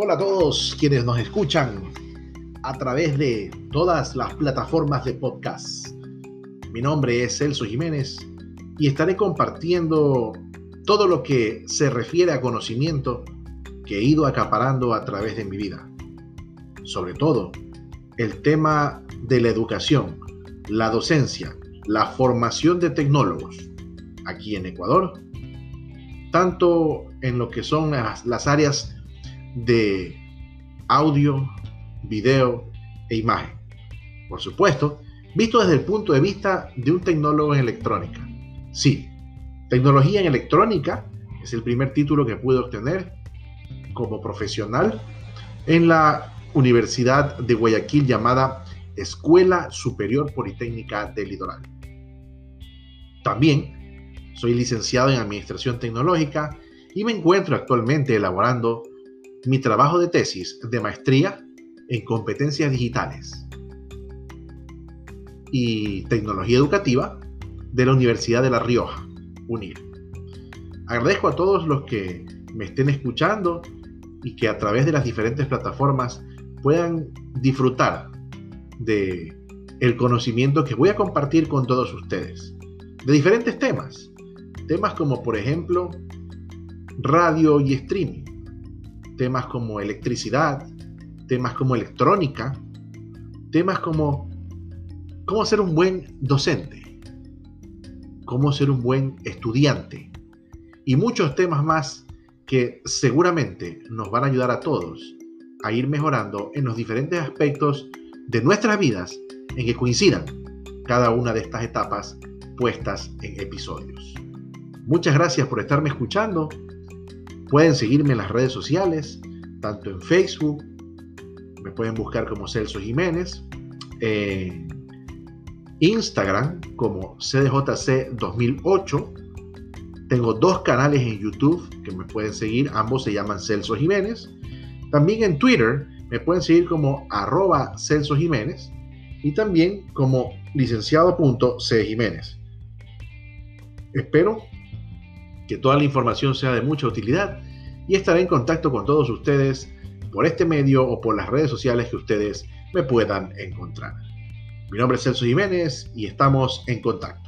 Hola a todos quienes nos escuchan a través de todas las plataformas de podcast. Mi nombre es Celso Jiménez y estaré compartiendo todo lo que se refiere a conocimiento que he ido acaparando a través de mi vida. Sobre todo, el tema de la educación, la docencia, la formación de tecnólogos aquí en Ecuador, tanto en lo que son las, las áreas de audio, video e imagen. Por supuesto, visto desde el punto de vista de un tecnólogo en electrónica. Sí, tecnología en electrónica es el primer título que pude obtener como profesional en la Universidad de Guayaquil llamada Escuela Superior Politécnica del Litoral. También soy licenciado en Administración Tecnológica y me encuentro actualmente elaborando mi trabajo de tesis de maestría en competencias digitales y tecnología educativa de la Universidad de La Rioja, UNIR. Agradezco a todos los que me estén escuchando y que a través de las diferentes plataformas puedan disfrutar de el conocimiento que voy a compartir con todos ustedes de diferentes temas. Temas como por ejemplo radio y streaming, temas como electricidad, temas como electrónica, temas como cómo ser un buen docente, cómo ser un buen estudiante y muchos temas más que seguramente nos van a ayudar a todos a ir mejorando en los diferentes aspectos de nuestras vidas en que coincidan cada una de estas etapas puestas en episodios. Muchas gracias por estarme escuchando Pueden seguirme en las redes sociales, tanto en Facebook, me pueden buscar como Celso Jiménez, en Instagram como CDJC 2008. Tengo dos canales en YouTube que me pueden seguir, ambos se llaman Celso Jiménez. También en Twitter me pueden seguir como arroba Celso Jiménez y también como licenciado.c Jiménez. Espero que toda la información sea de mucha utilidad y estaré en contacto con todos ustedes por este medio o por las redes sociales que ustedes me puedan encontrar. Mi nombre es Celso Jiménez y estamos en contacto.